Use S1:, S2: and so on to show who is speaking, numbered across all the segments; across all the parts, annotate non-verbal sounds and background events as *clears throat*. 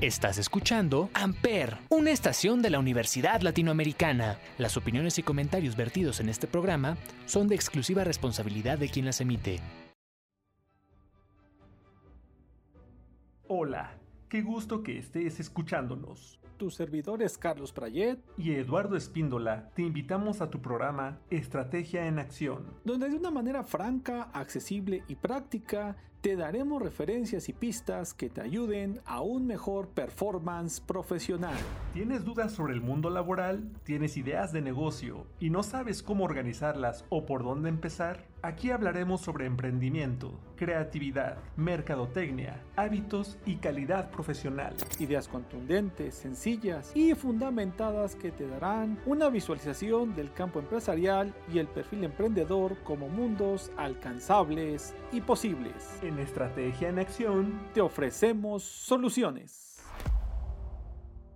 S1: Estás escuchando Amper, una estación de la Universidad Latinoamericana. Las opiniones y comentarios vertidos en este programa son de exclusiva responsabilidad de quien las emite.
S2: Hola, qué gusto que estés escuchándonos.
S3: Tus servidores Carlos Prayet
S2: y Eduardo Espíndola te invitamos a tu programa Estrategia en Acción,
S3: donde de una manera franca, accesible y práctica te daremos referencias y pistas que te ayuden a un mejor performance profesional.
S2: ¿Tienes dudas sobre el mundo laboral? ¿Tienes ideas de negocio y no sabes cómo organizarlas o por dónde empezar? Aquí hablaremos sobre emprendimiento, creatividad, mercadotecnia, hábitos y calidad profesional.
S3: Ideas contundentes, sencillas y fundamentadas que te darán una visualización del campo empresarial y el perfil emprendedor como mundos alcanzables y posibles.
S2: En Estrategia en Acción
S3: te ofrecemos soluciones.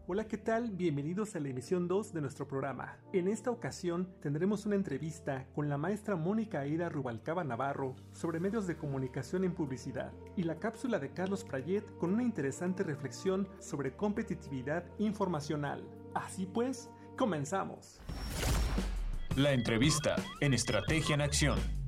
S2: Hola, ¿qué tal? Bienvenidos a la emisión 2 de nuestro programa. En esta ocasión tendremos una entrevista con la maestra Mónica Aida Rubalcaba Navarro sobre medios de comunicación en publicidad y la cápsula de Carlos Prayet con una interesante reflexión sobre competitividad informacional. Así pues, comenzamos.
S1: La entrevista en Estrategia en Acción.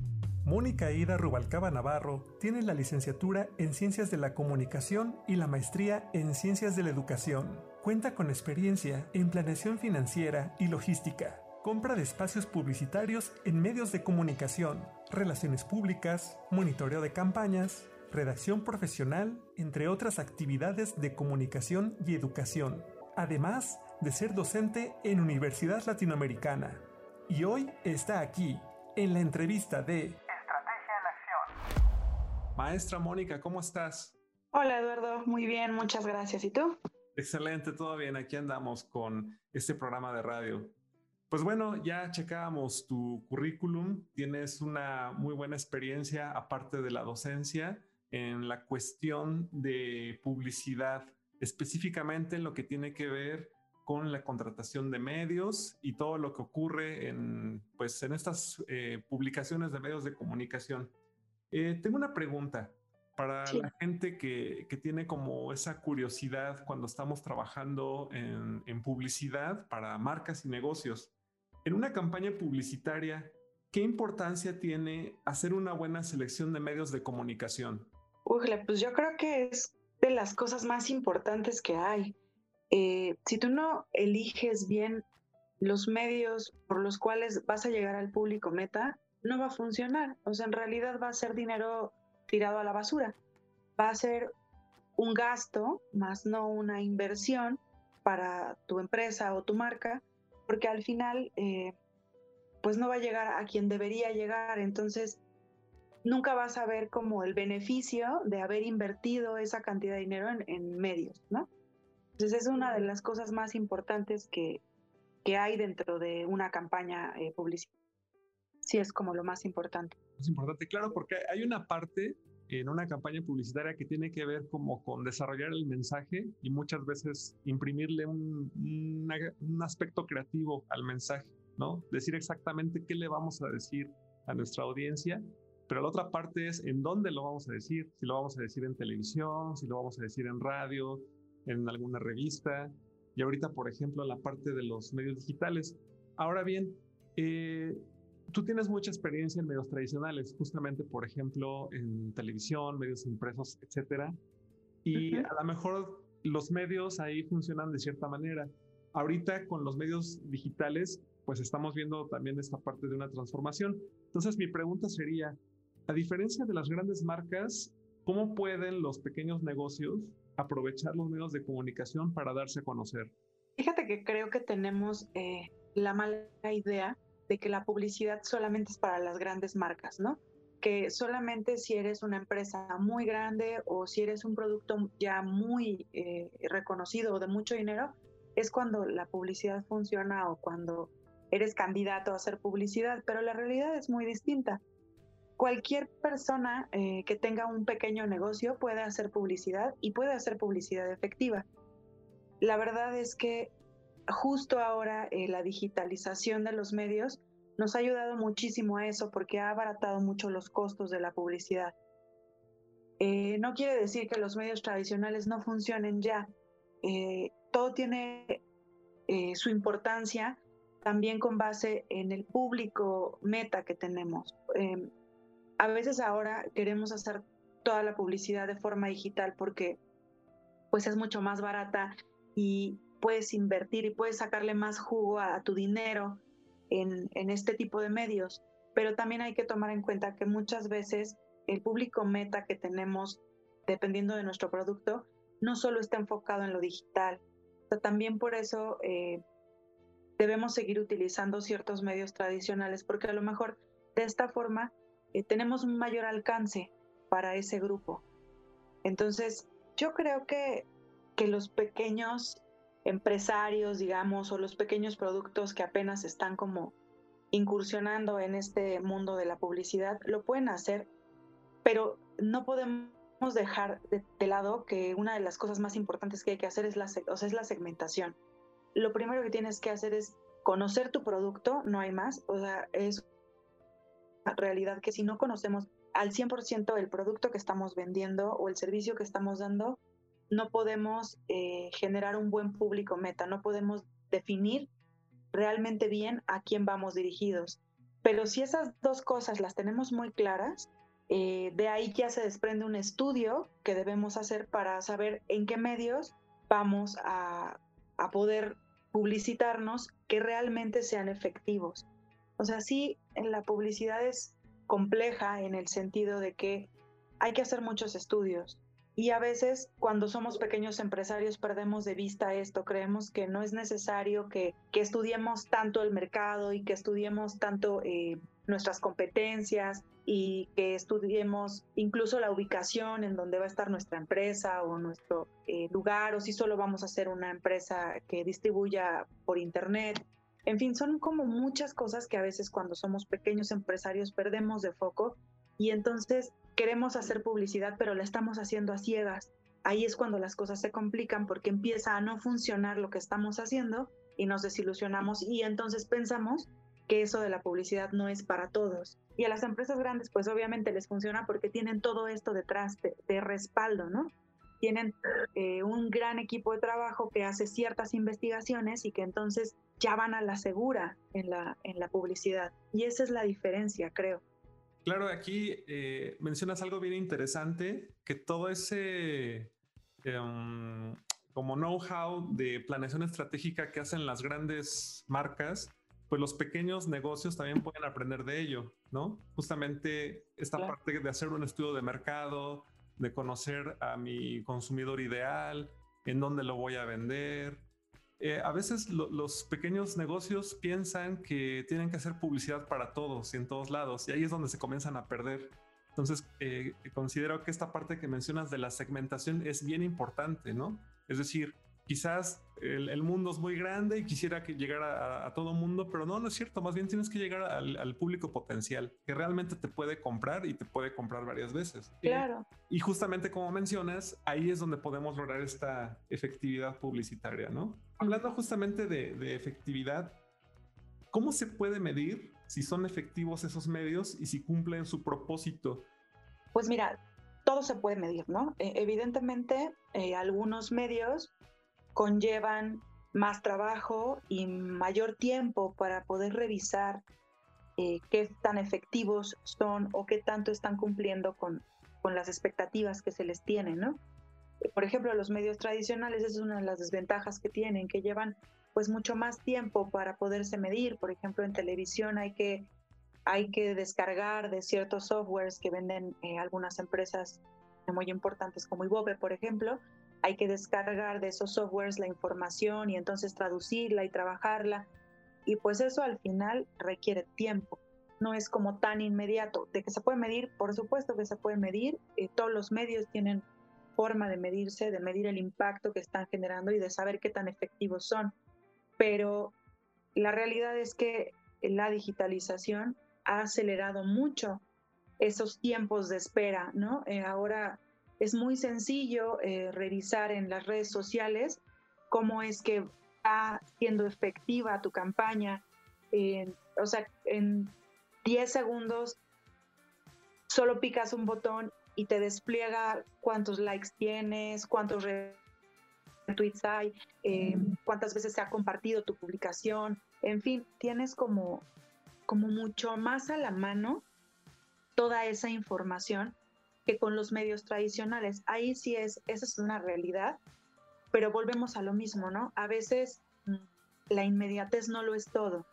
S2: Mónica Ida Rubalcaba Navarro tiene la licenciatura en Ciencias de la Comunicación y la maestría en Ciencias de la Educación. Cuenta con experiencia en planeación financiera y logística, compra de espacios publicitarios en medios de comunicación, relaciones públicas, monitoreo de campañas, redacción profesional, entre otras actividades de comunicación y educación, además de ser docente en Universidad Latinoamericana. Y hoy está aquí, en la entrevista de Maestra Mónica, ¿cómo estás?
S4: Hola Eduardo, muy bien, muchas gracias. ¿Y tú?
S2: Excelente, todo bien. Aquí andamos con este programa de radio. Pues bueno, ya checábamos tu currículum. Tienes una muy buena experiencia, aparte de la docencia, en la cuestión de publicidad, específicamente en lo que tiene que ver con la contratación de medios y todo lo que ocurre en, pues, en estas eh, publicaciones de medios de comunicación. Eh, tengo una pregunta para la gente que, tiene como esa curiosidad cuando estamos trabajando en, publicidad para marcas y negocios. En una campaña publicitaria, ¿qué importancia tiene hacer una buena selección de medios de comunicación?
S4: Ujle, pues yo creo que es de las cosas más importantes que hay. Eh, si tú no eliges bien los medios por los cuales vas a llegar al público meta, no va a funcionar. O sea, en realidad va a ser dinero tirado a la basura. Va a ser un gasto, más no una inversión para tu empresa o tu marca, porque al final, eh, pues no va a llegar a quien debería llegar. Entonces, nunca vas a ver como el beneficio de haber invertido esa cantidad de dinero en, medios, ¿no? Entonces, es una de las cosas más importantes que, hay dentro de una campaña eh, publicitaria sí es como lo más importante.
S2: Es importante, claro, porque hay una parte en una campaña publicitaria que tiene que ver como con desarrollar el mensaje y muchas veces imprimirle un, un, aspecto creativo al mensaje, ¿no? Decir exactamente qué le vamos a decir a nuestra audiencia, pero la otra parte es en dónde lo vamos a decir, si lo vamos a decir en televisión, si lo vamos a decir en radio, en alguna revista, y ahorita, por ejemplo, la parte de los medios digitales. Ahora bien, eh, Tú tienes mucha experiencia en medios tradicionales, justamente, por ejemplo, en televisión, medios impresos, etcétera. Y a lo mejor los medios ahí funcionan de cierta manera. Ahorita con los medios digitales, pues estamos viendo también esta parte de una transformación. Entonces, mi pregunta sería, a diferencia de las grandes marcas, ¿cómo pueden los pequeños negocios aprovechar los medios de comunicación para darse a conocer?
S4: Fíjate que creo que tenemos eh, la mala idea de que la publicidad solamente es para las grandes marcas, ¿no? Que solamente si eres una empresa muy grande o si eres un producto ya muy eh, reconocido o de mucho dinero, es cuando la publicidad funciona o cuando eres candidato a hacer publicidad, pero la realidad es muy distinta. Cualquier persona eh, que tenga un pequeño negocio puede hacer publicidad y puede hacer publicidad efectiva. La verdad es que justo ahora eh, la digitalización de los medios nos ha ayudado muchísimo a eso porque ha abaratado mucho los costos de la publicidad. Eh, no quiere decir que los medios tradicionales no funcionen ya, eh, todo tiene su importancia también con base en el público meta que tenemos. Em, a veces ahora queremos hacer toda la publicidad de forma digital porque pues es mucho más barata y puedes invertir y puedes sacarle más jugo a, tu dinero en, en este tipo de medios. Pero también hay que tomar en cuenta que muchas veces el público meta que tenemos, dependiendo de nuestro producto, no solo está enfocado en lo digital. también por eso eh, debemos seguir utilizando ciertos medios tradicionales, porque a lo mejor de esta forma eh, tenemos un mayor alcance para ese grupo. Entonces, yo creo que, que los pequeños empresarios, digamos, o los pequeños productos que apenas están como incursionando en este mundo de la publicidad, lo pueden hacer, pero no podemos dejar de, lado que una de las cosas más importantes que hay que hacer es la, es la segmentación. Lo primero que tienes que hacer es conocer tu producto, no hay más, o sea, es una realidad que si no conocemos al 100% el producto que estamos vendiendo o el servicio que estamos dando, no podemos eh, generar un buen público meta, no podemos definir realmente bien a quién vamos dirigidos. Pero si esas dos cosas las tenemos muy claras, eh, de ahí ya se desprende un estudio que debemos hacer para saber en qué medios vamos a, a poder publicitarnos que realmente sean efectivos. O sea, sí, la publicidad es compleja en el sentido de que hay que hacer muchos estudios y a veces cuando somos pequeños empresarios perdemos de vista esto, creemos que no es necesario que, estudiemos tanto el mercado y que estudiemos tanto eh, nuestras competencias y que estudiemos incluso la ubicación en donde va a estar nuestra empresa o nuestro eh, lugar o si solo vamos a ser una empresa que distribuya por internet. En fin, son como muchas cosas que a veces cuando somos pequeños empresarios perdemos de foco y entonces queremos hacer publicidad pero la estamos haciendo a ciegas. Ahí es cuando las cosas se complican porque empieza a no funcionar lo que estamos haciendo y nos desilusionamos y entonces pensamos que eso de la publicidad no es para todos. Y a las empresas grandes pues obviamente les funciona porque tienen todo esto detrás de respaldo, ¿no? tienen eh, un gran equipo de trabajo que hace ciertas investigaciones y que entonces ya van a la segura en la, en la publicidad. Y esa es la diferencia, creo.
S2: Claro, aquí eh, mencionas algo bien interesante, que todo ese em, como know-how de planeación estratégica que hacen las grandes marcas, pues los pequeños negocios también pueden aprender de ello, ¿no? Justamente esta parte de hacer un estudio de mercado, de conocer a mi consumidor ideal, en dónde lo voy a vender. Eh, a veces los pequeños negocios piensan que tienen que hacer publicidad para todos y en todos lados, y ahí es donde se comienzan a perder. Entonces, eh, considero que esta parte que mencionas de la segmentación es bien importante, ¿no? Es decir, quizás el, mundo es muy grande y quisiera que llegara a, todo mundo, pero no, no es cierto. Más bien tienes que llegar al, público potencial que realmente te puede comprar y te puede comprar varias veces.
S4: Claro.
S2: Y, justamente como mencionas, ahí es donde podemos lograr esta efectividad publicitaria, ¿no? Hablando justamente de, de efectividad, ¿cómo se puede medir si son efectivos esos medios y si cumplen su propósito?
S4: Pues mira, todo se puede medir, ¿no? Eh, evidentemente, eh, algunos medios conllevan más trabajo y mayor tiempo para poder revisar eh, qué tan efectivos son o qué tanto están cumpliendo con, con las expectativas que se les tienen, ¿no? Por ejemplo, los medios tradicionales, esa es una de las desventajas que tienen, que llevan pues mucho más tiempo para poderse medir. Por ejemplo, en televisión hay que, hay que descargar de ciertos softwares que venden eh, algunas empresas muy importantes como Ibope, por ejemplo, hay que descargar de esos softwares la información y entonces traducirla y trabajarla. Y pues eso al final requiere tiempo. No es como tan inmediato. De que se puede medir, por supuesto que se puede medir. Eh, todos los medios tienen forma de medirse, de medir el impacto que están generando y de saber qué tan efectivos son. Pero la realidad es que la digitalización ha acelerado mucho esos tiempos de espera, ¿no? Eh, ahora es muy sencillo eh, revisar en las redes sociales cómo es que va siendo efectiva tu campaña. o sea, en 10 segundos solo picas un botón y te despliega cuántos likes tienes, cuántos tweets hay, eh, cuántas veces se ha compartido tu publicación, en fin, tienes como, como mucho más a la mano toda esa información que con los medios tradicionales. Ahí sí es, esa es una realidad, pero volvemos a lo mismo, ¿no? A veces mm, la inmediatez no lo es todo.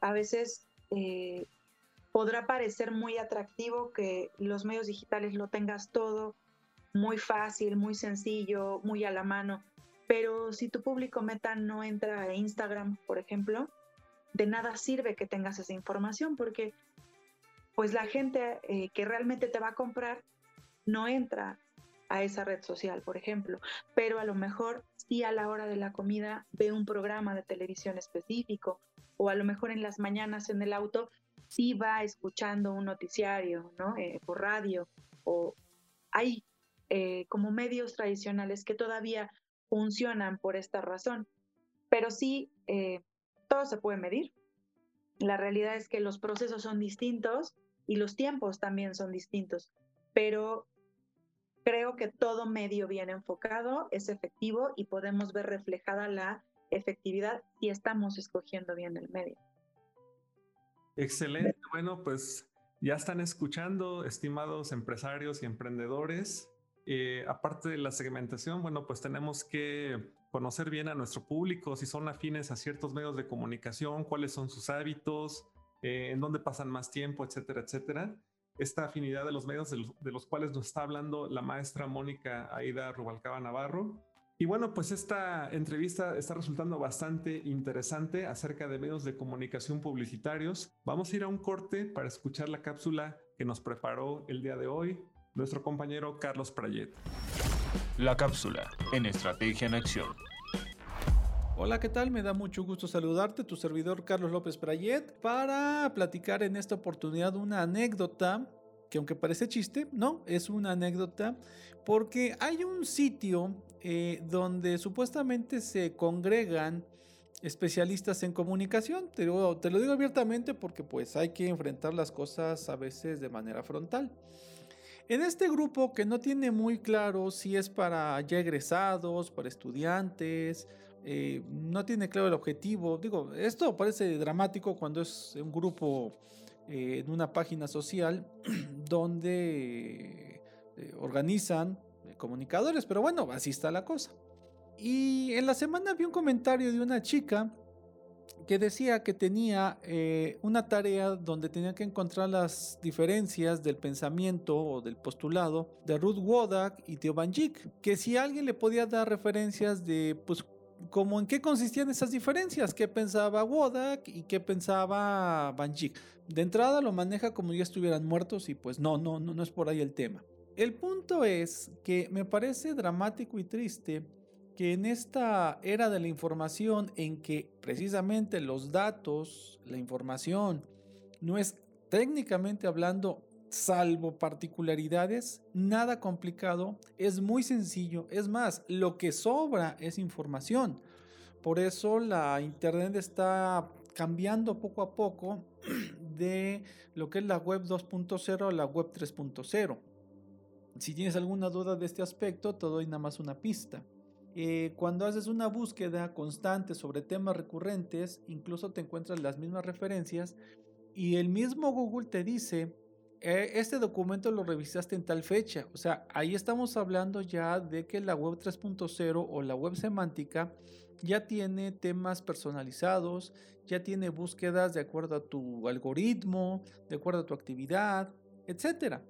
S4: A veces eh, podrá parecer muy atractivo que los medios digitales lo tengas todo muy fácil, muy sencillo, muy a la mano, pero si tu público meta no entra a Instagram, por ejemplo, de nada sirve que tengas esa información porque pues la gente eh, que realmente te va a comprar no entra a esa red social, por ejemplo, pero a lo mejor sí a la hora de la comida ve un programa de televisión específico o a lo mejor en las mañanas en el auto sí va escuchando un noticiario, ¿no? Eh, por radio o hay eh, como medios tradicionales que todavía funcionan por esta razón, pero sí eh, todo se puede medir. La realidad es que los procesos son distintos y los tiempos también son distintos, pero creo que todo medio bien enfocado es efectivo y podemos ver reflejada la efectividad si estamos escogiendo bien el medio.
S2: Excelente. Bueno, pues ya están escuchando, estimados empresarios y emprendedores. Eh, aparte de la segmentación, bueno, pues tenemos que conocer bien a nuestro público, si son afines a ciertos medios de comunicación, cuáles son sus hábitos, eh, en dónde pasan más tiempo, etcétera, etcétera esta afinidad de los medios de los, cuales nos está hablando la maestra Mónica Aida Rubalcaba Navarro. Y bueno, pues esta entrevista está resultando bastante interesante acerca de medios de comunicación publicitarios. Vamos a ir a un corte para escuchar la cápsula que nos preparó el día de hoy nuestro compañero Carlos Prayet.
S5: La cápsula en Estrategia en Acción.
S3: Hola, ¿qué tal? Me da mucho gusto saludarte, tu servidor Carlos López Prayet, para platicar en esta oportunidad una anécdota que aunque parece chiste, no, es una anécdota, porque hay un sitio eh, donde supuestamente se congregan especialistas en comunicación. Te lo, te lo digo abiertamente porque pues hay que enfrentar las cosas a veces de manera frontal. En este grupo que no tiene muy claro si es para ya egresados, para estudiantes, eh, no tiene claro el objetivo. Digo, esto parece dramático cuando es un grupo eh, en una página social *clears throat* donde eh, organizan comunicadores, pero bueno, así está la cosa. Y en la semana vi un comentario de una chica que decía que tenía una tarea donde tenía que encontrar las diferencias del pensamiento o del postulado de Ruth Wodak y Theo Van que si alguien le podía dar referencias de pues como en qué consistían esas diferencias, qué pensaba Wodak y qué pensaba Banjik. De entrada lo maneja como ya estuvieran muertos y pues no, no, no, no es por ahí el tema. El punto es que me parece dramático y triste que en esta era de la información en que precisamente los datos, la información, no es técnicamente hablando salvo particularidades, nada complicado, es muy sencillo, es más, lo que sobra es información. Por eso la Internet está cambiando poco a poco *clears throat* de lo que es la web 2.0 a la web 3.0. Si tienes alguna duda de este aspecto, te doy nada más una pista. Eh, cuando haces una búsqueda constante sobre temas recurrentes, incluso te encuentras las mismas referencias y el mismo Google te dice eh, este documento lo revisaste en tal fecha. O sea, ahí estamos hablando ya de que la web 3.0 o la web semántica ya tiene temas personalizados, ya tiene búsquedas de acuerdo a tu algoritmo, de acuerdo a tu actividad, etc.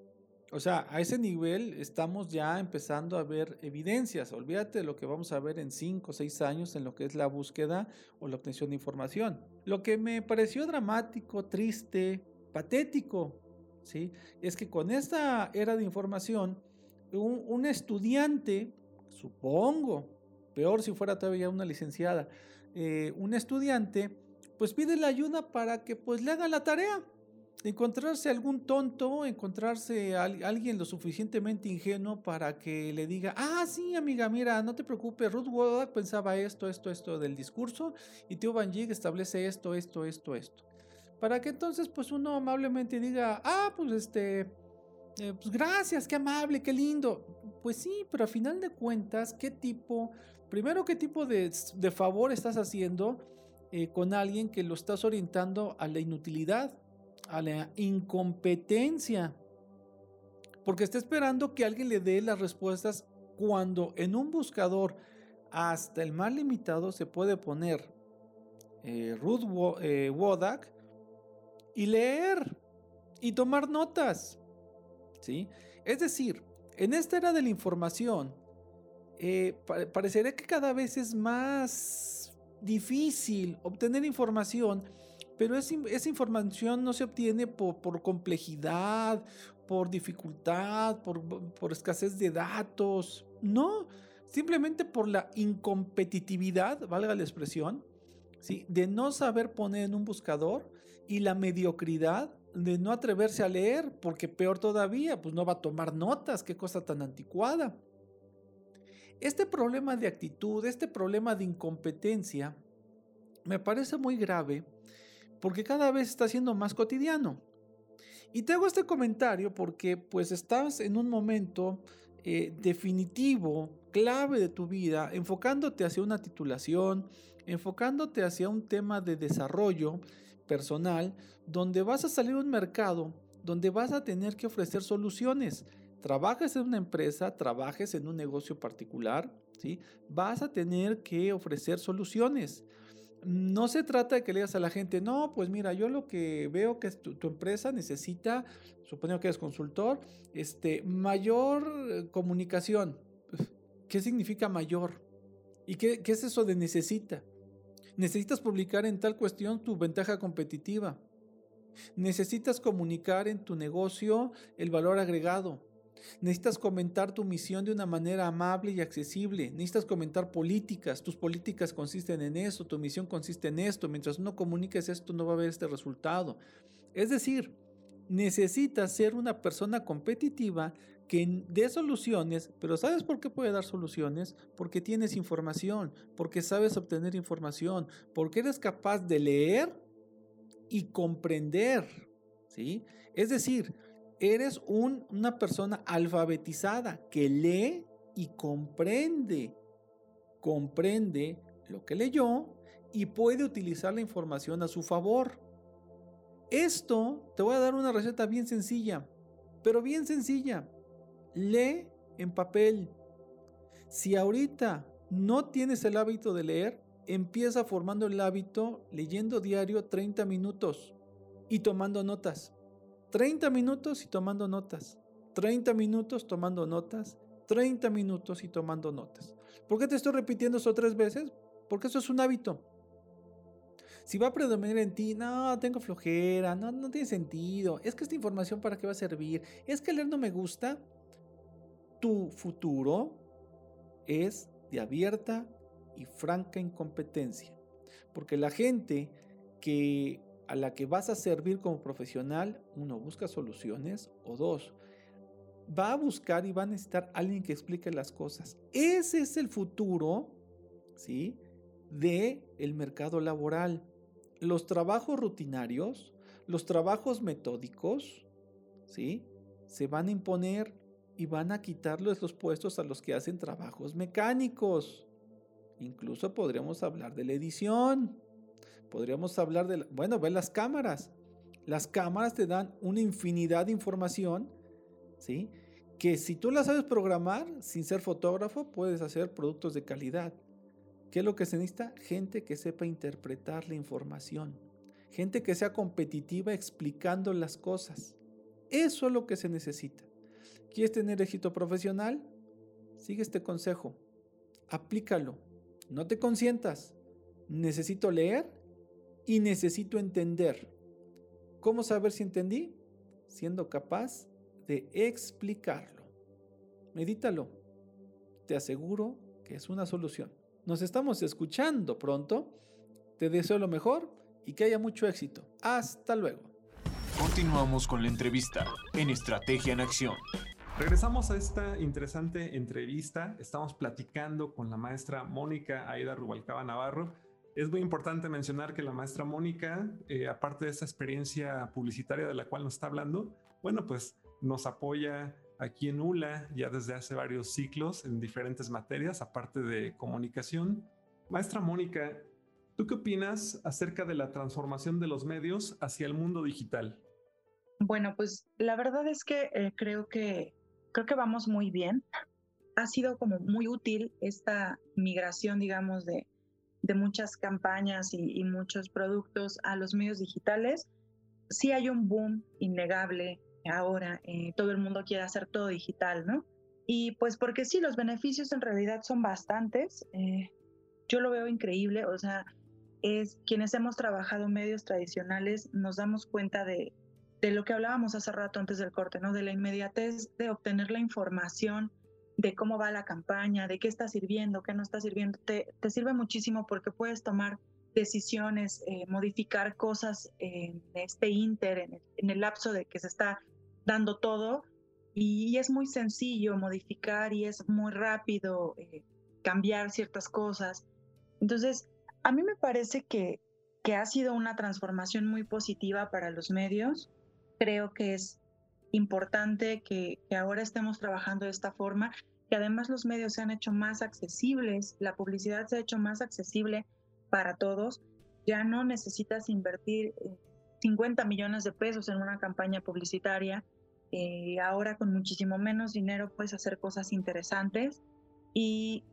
S3: O sea, a ese nivel estamos ya empezando a ver evidencias. Olvídate de lo que vamos a ver en 5 o 6 años en lo que es la búsqueda o la obtención de información. Lo que me pareció dramático, triste, patético, es que con esta era de información, un, estudiante, supongo, peor si fuera todavía una licenciada, eh, un estudiante, pues pide la ayuda para que pues le haga la tarea. Encontrarse algún tonto, encontrarse a alguien lo suficientemente ingenuo para que le diga, ah, sí, amiga, mira, no te preocupes, Ruth Wodak pensaba esto, esto, esto del discurso y Theo Van Gogh establece esto, esto, esto, esto para que entonces pues uno amablemente diga, ah, pues este, eh, pues gracias, qué amable, qué lindo. Pues sí, pero a final de cuentas, ¿qué tipo Primero, ¿qué tipo de, favor estás haciendo eh, con alguien que lo estás orientando a la inutilidad, a la incompetencia? Porque está esperando que alguien le dé las respuestas cuando en un buscador hasta el más limitado se puede poner eh, Ruth Wodak y leer y tomar notas. ¿sí? Es decir, en esta era de la información, eh, parecería que cada vez es más difícil obtener información, pero esa información no se obtiene por, complejidad, por dificultad, por, por, escasez de datos, no, simplemente por la incompetitividad, valga la expresión, ¿sí? de no saber poner en un buscador y la mediocridad de no atreverse a leer, porque peor todavía, pues no va a tomar notas, qué cosa tan anticuada. Este problema de actitud, este problema de incompetencia, me parece muy grave porque cada vez está siendo más cotidiano. Y te hago este comentario porque pues estás en un momento eh, definitivo, clave de tu vida, enfocándote hacia una titulación, enfocándote hacia un tema de desarrollo personal, donde vas a salir a un mercado, donde vas a tener que ofrecer soluciones trabajes en una empresa, trabajes en un negocio particular, ¿sí? vas a tener que ofrecer soluciones. No se trata de que le digas a la gente, no, pues mira, yo lo que veo que tu, empresa necesita, suponiendo que eres consultor, este, mayor eh, comunicación. ¿Qué significa mayor? ¿Y qué, qué es eso de necesita? Necesitas publicar en tal cuestión tu ventaja competitiva. Necesitas comunicar en tu negocio el valor agregado. Necesitas comentar tu misión de una manera amable y accesible. Necesitas comentar políticas. Tus políticas consisten en eso. Tu misión consiste en esto. Mientras no comuniques esto, no va a haber este resultado. Es decir, necesitas ser una persona competitiva que dé soluciones, pero ¿sabes por qué puede dar soluciones? Porque tienes información, porque sabes obtener información, porque eres capaz de leer y comprender. ¿sí? Es decir, eres una persona alfabetizada que lee y comprende. Comprende lo que leyó y puede utilizar la información a su favor. Esto te voy a dar una receta bien sencilla, pero bien sencilla. Lee en papel. Si ahorita no tienes el hábito de leer, empieza formando el hábito leyendo diario 30 minutos y tomando notas. 30 minutos y tomando notas. 30 minutos tomando notas. 30 minutos y tomando notas. ¿Por qué te estoy repitiendo eso tres veces? Porque eso es un hábito. Si va a predominar en ti, no, tengo flojera, no, no tiene sentido, es que esta información para qué va a servir, es que leer no me gusta, tu futuro es de abierta y franca incompetencia. Porque la gente que a la que vas a servir como profesional, uno, busca soluciones o dos, va a buscar y va a necesitar alguien que explique las cosas. Ese es el futuro, ¿sí? De el mercado laboral. Los trabajos rutinarios, los trabajos metódicos, ¿sí? Se van a imponer y van a quitarles los puestos a los que hacen trabajos mecánicos. Incluso podríamos hablar de la edición. Podríamos hablar de, bueno, ve las cámaras. Las cámaras te dan una infinidad de información, ¿sí? Que si tú las sabes programar, sin ser fotógrafo, puedes hacer productos de calidad. ¿Qué es lo que se necesita? Gente que sepa interpretar la información. Gente que sea competitiva explicando las cosas. Eso es lo que se necesita. ¿Quieres tener éxito profesional? Sigue este consejo. Aplícalo. No te consientas. Necesito leer y necesito entender. ¿Cómo saber si entendí? Siendo capaz de explicarlo. Medítalo. Te aseguro que es una solución. Nos estamos escuchando pronto. Te deseo lo mejor y que haya mucho éxito. Hasta luego.
S5: Continuamos con la entrevista en Estrategia en Acción.
S2: Regresamos a esta interesante entrevista. Estamos platicando con la maestra Mónica Aida Rubalcaba Navarro es muy importante mencionar que la maestra Mónica, eh, aparte de esta experiencia publicitaria de la cual nos está hablando, bueno, pues nos apoya aquí en ULA ya desde hace varios ciclos en diferentes materias, aparte de comunicación. Maestra Mónica, ¿tú qué opinas acerca de la transformación de los medios hacia el mundo digital?
S4: Bueno, pues la verdad es que eh, creo que creo que vamos muy bien. Ha sido como muy útil esta migración, digamos, de, de muchas campañas y, y, muchos productos a los medios digitales. Sí hay un boom innegable ahora, eh, todo el mundo quiere hacer todo digital, ¿no? Y pues porque sí, los beneficios en realidad son bastantes. Eh, yo lo veo increíble, o sea, es quienes hemos trabajado medios tradicionales nos damos cuenta de, de lo que hablábamos hace rato antes del corte, ¿no? De la inmediatez de obtener la información, de cómo va la campaña, de qué está sirviendo, qué no está sirviendo. Te, te sirve muchísimo porque puedes tomar decisiones, eh, modificar cosas en este inter, en el, en el, lapso de que se está dando todo. Y es muy sencillo modificar y es muy rápido eh, cambiar ciertas cosas. Entonces, a mí me parece que, que ha sido una transformación muy positiva para los medios creo que es importante que, que, ahora estemos trabajando de esta forma, que además los medios se han hecho más accesibles, la publicidad se ha hecho más accesible para todos, ya no necesitas invertir 50 eh, millones de pesos en una campaña publicitaria, eh, ahora con muchísimo menos dinero puedes hacer cosas interesantes. Y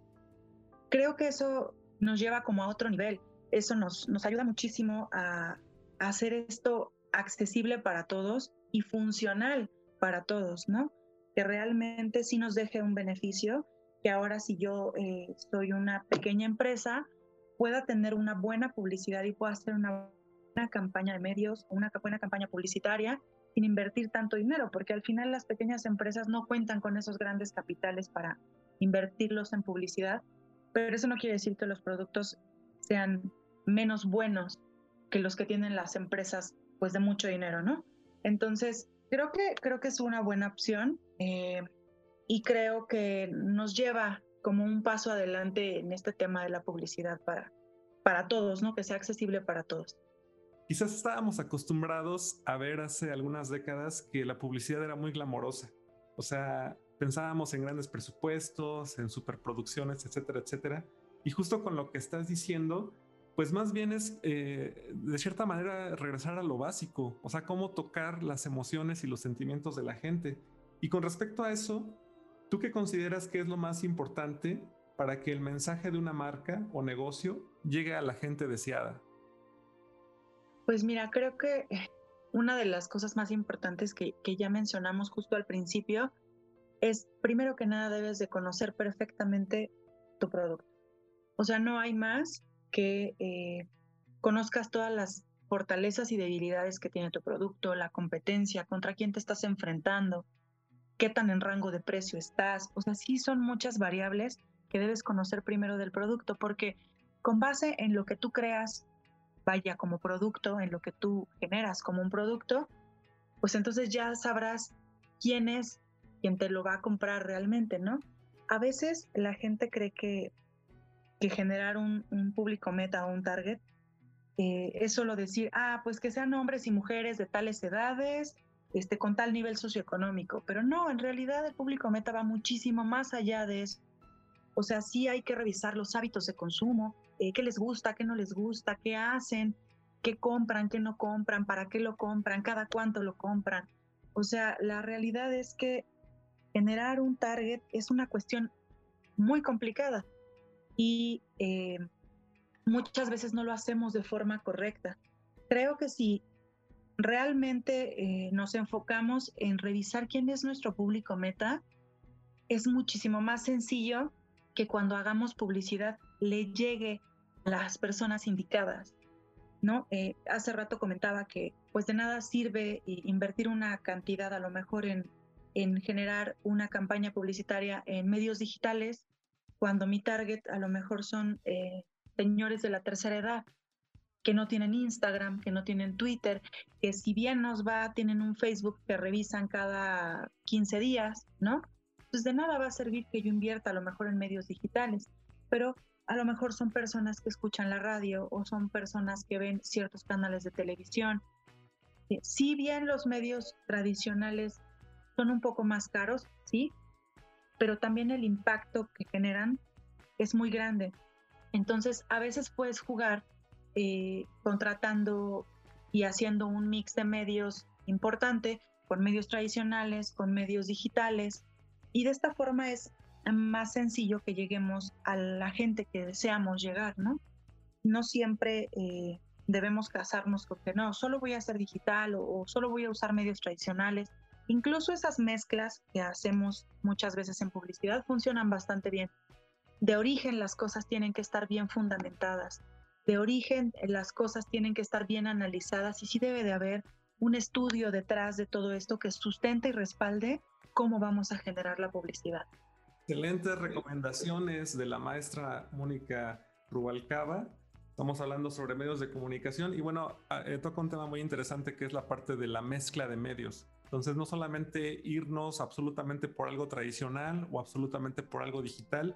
S4: creo que eso nos lleva como a otro nivel, eso nos, nos ayuda muchísimo a, a hacer esto accesible para todos y funcional para todos, ¿no? Que realmente sí nos deje un beneficio, que ahora si yo eh, soy una pequeña empresa, pueda tener una buena publicidad y pueda hacer una buena campaña de medios, una buena campaña publicitaria sin invertir tanto dinero, porque al final las pequeñas empresas no cuentan con esos grandes capitales para invertirlos en publicidad, pero eso no quiere decir que los productos sean menos buenos que los que tienen las empresas pues de mucho dinero, ¿no? Entonces, creo que, creo que es una buena opción eh, y creo que nos lleva como un paso adelante en este tema de la publicidad para, para todos, ¿no? Que sea accesible para todos.
S2: Quizás estábamos acostumbrados a ver hace algunas décadas que la publicidad era muy glamorosa. O sea, pensábamos en grandes presupuestos, en superproducciones, etcétera, etcétera. Y justo con lo que estás diciendo, pues más bien es eh, de cierta manera regresar a lo básico, o sea, cómo tocar las emociones y los sentimientos de la gente. Y con respecto a eso, ¿tú qué consideras que es lo más importante para que el mensaje de una marca o negocio llegue a la gente deseada?
S4: Pues mira, creo que una de las cosas más importantes que, que ya mencionamos justo al principio es, primero que nada, debes de conocer perfectamente tu producto. O sea, no hay más que eh, conozcas todas las fortalezas y debilidades que tiene tu producto, la competencia, contra quién te estás enfrentando, qué tan en rango de precio estás. O sea, sí son muchas variables que debes conocer primero del producto, porque con base en lo que tú creas, vaya como producto, en lo que tú generas como un producto, pues entonces ya sabrás quién es quien te lo va a comprar realmente, ¿no? A veces la gente cree que que generar un, público meta o un target eh, es solo decir, ah, pues que sean hombres y mujeres de tales edades, este, con tal nivel socioeconómico. Pero no, en realidad el público meta va muchísimo más allá de eso. O sea, sí hay que revisar los hábitos de consumo, eh, qué les gusta, qué no les gusta, qué hacen, qué compran, qué no compran, para qué lo compran, cada cuánto lo compran. O sea, la realidad es que generar un target es una cuestión muy complicada y eh, muchas veces no lo hacemos de forma correcta. Creo que si realmente eh, nos enfocamos en revisar quién es nuestro público meta, es muchísimo más sencillo que cuando hagamos publicidad le llegue a las personas indicadas. ¿no? Eh, hace rato comentaba que pues de nada sirve invertir una cantidad a lo mejor en, en generar una campaña publicitaria en medios digitales cuando mi target a lo mejor son eh, señores de la tercera edad que no tienen Instagram, que no tienen Twitter, que si bien nos va, tienen un Facebook que revisan cada 15 días, ¿no? Pues de nada va a servir que yo invierta a lo mejor en medios digitales, pero a lo mejor son personas que escuchan la radio o son personas que ven ciertos canales de televisión. Si bien los medios tradicionales son un poco más caros, sí, pero también el impacto que generan es muy grande. Entonces, a veces puedes jugar eh, contratando y haciendo un mix de medios importante con medios tradicionales, con medios digitales, y de esta forma es más sencillo que lleguemos a la gente que deseamos llegar, ¿no? No siempre eh, debemos casarnos con que no, solo voy a hacer digital o, solo voy a usar medios tradicionales. Incluso esas mezclas que hacemos muchas veces en publicidad funcionan bastante bien. De origen las cosas tienen que estar bien fundamentadas. De origen las cosas tienen que estar bien analizadas y sí debe de haber un estudio detrás de todo esto que sustente y respalde cómo vamos a generar la publicidad.
S2: Excelentes recomendaciones de la maestra Mónica Rubalcaba. Estamos hablando sobre medios de comunicación y bueno, ah, eh, toca un tema muy interesante que es la parte de la mezcla de medios. Entonces, no solamente irnos absolutamente por algo tradicional o absolutamente por algo digital,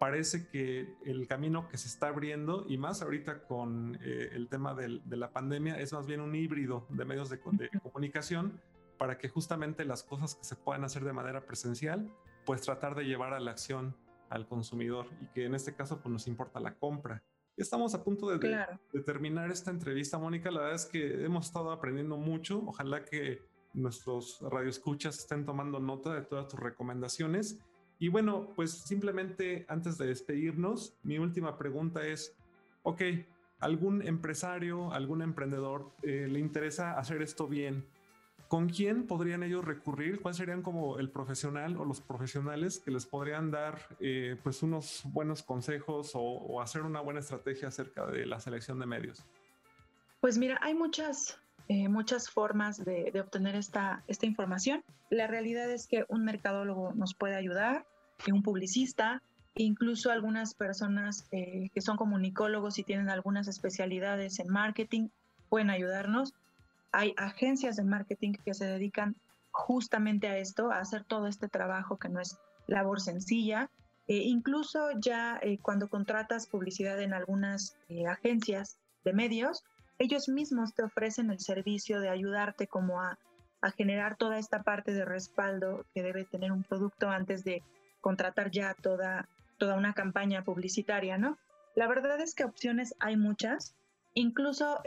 S2: parece que el camino que se está abriendo, y más ahorita con eh, el tema de la pandemia, es más bien un híbrido de medios de, de comunicación para que justamente las cosas que se puedan hacer de manera presencial, pues tratar de llevar a la acción al consumidor y que en este caso pues nos importa la compra. Estamos a punto de, terminar esta entrevista, Mónica. La verdad es que hemos estado aprendiendo mucho. Ojalá que nuestros radioescuchas estén tomando nota de todas tus recomendaciones. Y bueno, pues simplemente antes de despedirnos, mi última pregunta es, ok, ¿algún empresario, algún emprendedor eh, le interesa hacer esto bien? ¿Con quién podrían ellos recurrir? ¿Cuál serían como el profesional o los profesionales que les podrían dar eh, pues unos buenos consejos o, hacer una buena estrategia acerca de la selección de medios?
S4: Pues mira, hay muchas, eh, muchas formas de, obtener esta, información. La realidad es que un mercadólogo nos puede ayudar, un publicista, incluso algunas personas eh, que son comunicólogos y tienen algunas especialidades en marketing pueden ayudarnos hay agencias de marketing que se dedican justamente a esto, a hacer todo este trabajo que no es labor sencilla. Eh, incluso ya cuando contratas publicidad en algunas agencias de medios, ellos mismos te ofrecen el servicio de ayudarte como a, a, generar toda esta parte de respaldo que debe tener un producto antes de contratar ya toda, toda una campaña publicitaria, ¿no? La verdad es que opciones hay muchas. Incluso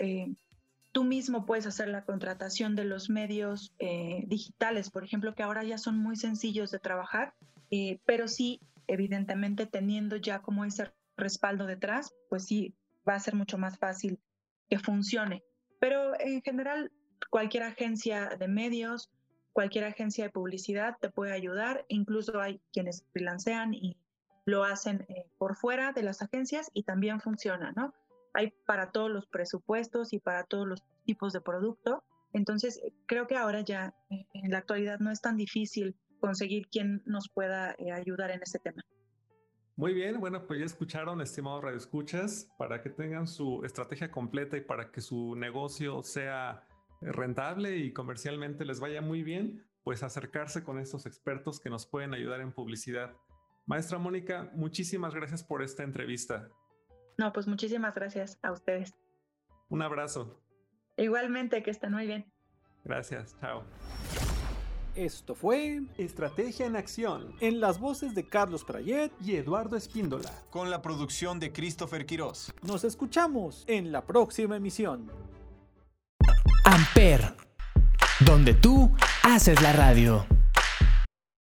S4: Tú mismo puedes hacer la contratación de los medios eh, digitales, por ejemplo, que ahora ya son muy sencillos de trabajar, eh, pero sí, evidentemente, teniendo ya como ese respaldo detrás, pues sí, va a ser mucho más fácil que funcione. Pero en general, cualquier agencia de medios, cualquier agencia de publicidad te puede ayudar, incluso hay quienes freelancean y lo hacen eh, por fuera de las agencias y también funciona, ¿no? hay para todos los presupuestos y para todos los tipos de producto. Entonces, eh, creo que ahora ya eh, en la actualidad no es tan difícil conseguir quien nos pueda eh, ayudar en este tema.
S2: Muy bien, bueno, pues ya escucharon, estimados radioescuchas, para que tengan su estrategia completa y para que su negocio sea rentable y comercialmente les vaya muy bien, pues acercarse con estos expertos que nos pueden ayudar en publicidad. Maestra Mónica, muchísimas gracias por esta entrevista.
S4: No, pues muchísimas gracias a ustedes.
S2: Un abrazo.
S4: Igualmente, que estén muy bien.
S2: Gracias, chao.
S3: Esto fue
S2: Estrategia en Acción
S3: en las voces de Carlos Prayet
S2: y Eduardo Espíndola,
S5: con la producción de Christopher Quirós.
S3: Nos escuchamos en la próxima emisión.
S1: Amper, donde tú haces la radio.